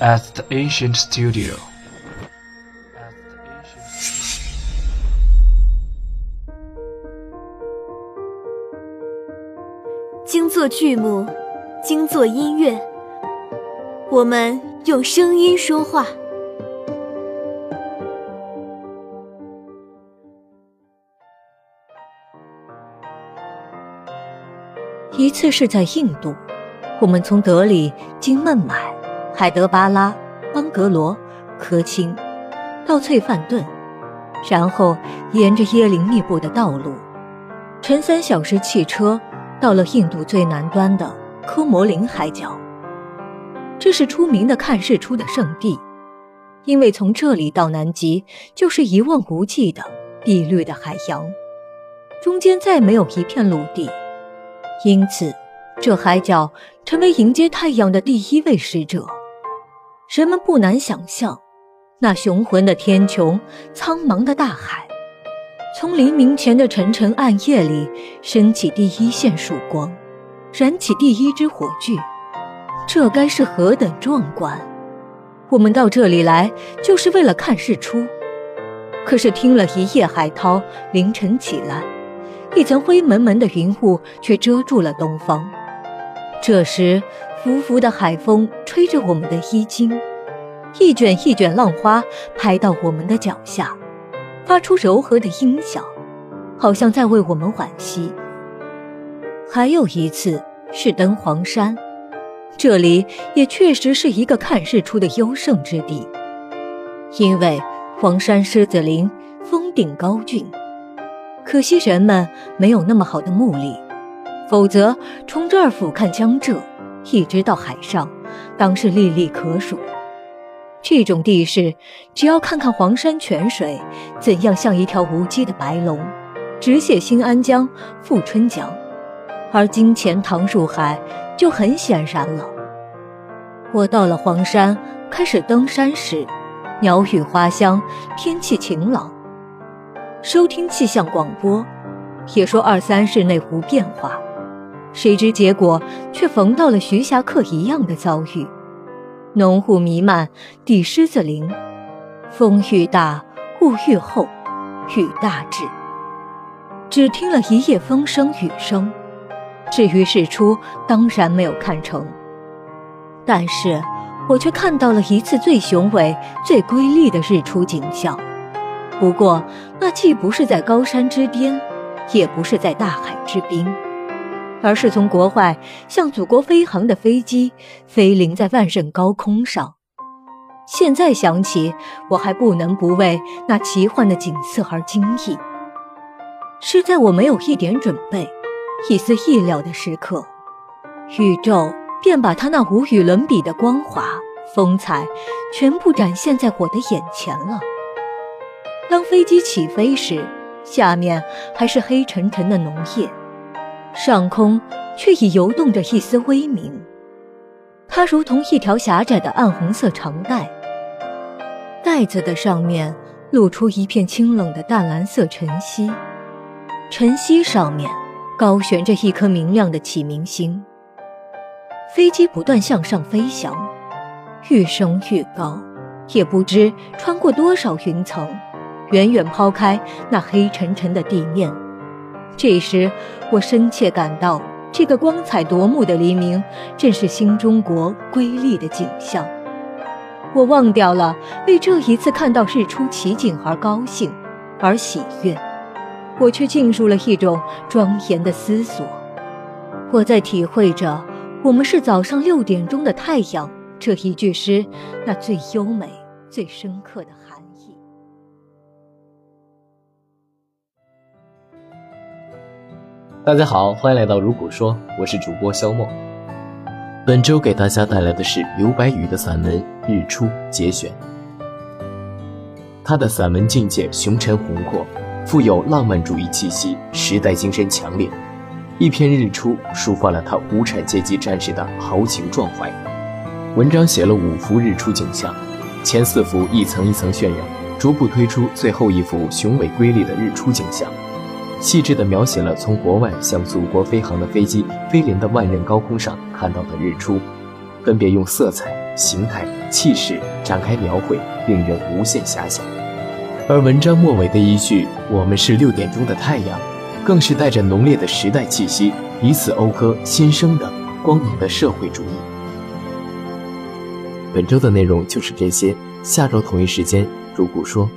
at the ancient studio. 精作剧目，精作音乐，我们用声音说话。一次是在印度，我们从德里经孟买、海德巴拉、邦格罗、科钦，到翠范顿，然后沿着椰林密布的道路，乘三小时汽车到了印度最南端的科摩林海角。这是出名的看日出的圣地，因为从这里到南极就是一望无际的碧绿的海洋，中间再没有一片陆地。因此，这海角成为迎接太阳的第一位使者。人们不难想象，那雄浑的天穹、苍茫的大海，从黎明前的沉沉暗夜里升起第一线曙光，燃起第一支火炬，这该是何等壮观！我们到这里来就是为了看日出，可是听了一夜海涛，凌晨起来。一层灰蒙蒙的云雾却遮住了东方。这时，拂拂的海风吹着我们的衣襟，一卷一卷浪花拍到我们的脚下，发出柔和的音响，好像在为我们惋惜。还有一次是登黄山，这里也确实是一个看日出的优胜之地，因为黄山狮子林峰顶高峻。可惜人们没有那么好的目力，否则从这儿俯瞰江浙，一直到海上，当是历历可数。这种地势，只要看看黄山泉水怎样像一条无羁的白龙，直泻新安江、富春江，而金钱塘入海，就很显然了。我到了黄山，开始登山时，鸟语花香，天气晴朗。收听气象广播，也说二三日内无变化，谁知结果却逢到了徐霞客一样的遭遇：浓雾弥漫，地狮子林，风愈大，雾愈厚，雨大至。只听了一夜风声雨声，至于日出，当然没有看成。但是我却看到了一次最雄伟、最瑰丽的日出景象。不过，那既不是在高山之巅，也不是在大海之滨，而是从国外向祖国飞航的飞机飞临在万仞高空上。现在想起，我还不能不为那奇幻的景色而惊异。是在我没有一点准备、一丝意料的时刻，宇宙便把它那无与伦比的光华、风采，全部展现在我的眼前了。当飞机起飞时，下面还是黑沉沉的浓夜，上空却已游动着一丝微明。它如同一条狭窄的暗红色长带，带子的上面露出一片清冷的淡蓝色晨曦，晨曦上面高悬着一颗明亮的启明星。飞机不断向上飞翔，愈升愈高，也不知穿过多少云层。远远抛开那黑沉沉的地面，这时我深切感到，这个光彩夺目的黎明，正是新中国瑰丽的景象。我忘掉了为这一次看到日出奇景而高兴，而喜悦，我却进入了一种庄严的思索。我在体会着“我们是早上六点钟的太阳”这一句诗那最优美、最深刻的含义大家好，欢迎来到如果说，我是主播肖梦。本周给大家带来的是刘白羽的散文《日出》节选。他的散文境界雄沉宏阔，富有浪漫主义气息，时代精神强烈。一篇《日出》抒发了他无产阶级战士的豪情壮怀。文章写了五幅日出景象，前四幅一层一层渲染，逐步推出最后一幅雄伟瑰丽的日出景象。细致地描写了从国外向祖国飞航的飞机飞临的万仞高空上看到的日出，分别用色彩、形态、气势展开描绘，令人无限遐想。而文章末尾的一句“我们是六点钟的太阳”，更是带着浓烈的时代气息，以此讴歌新生的光明的社会主义。本周的内容就是这些，下周同一时间，如果说。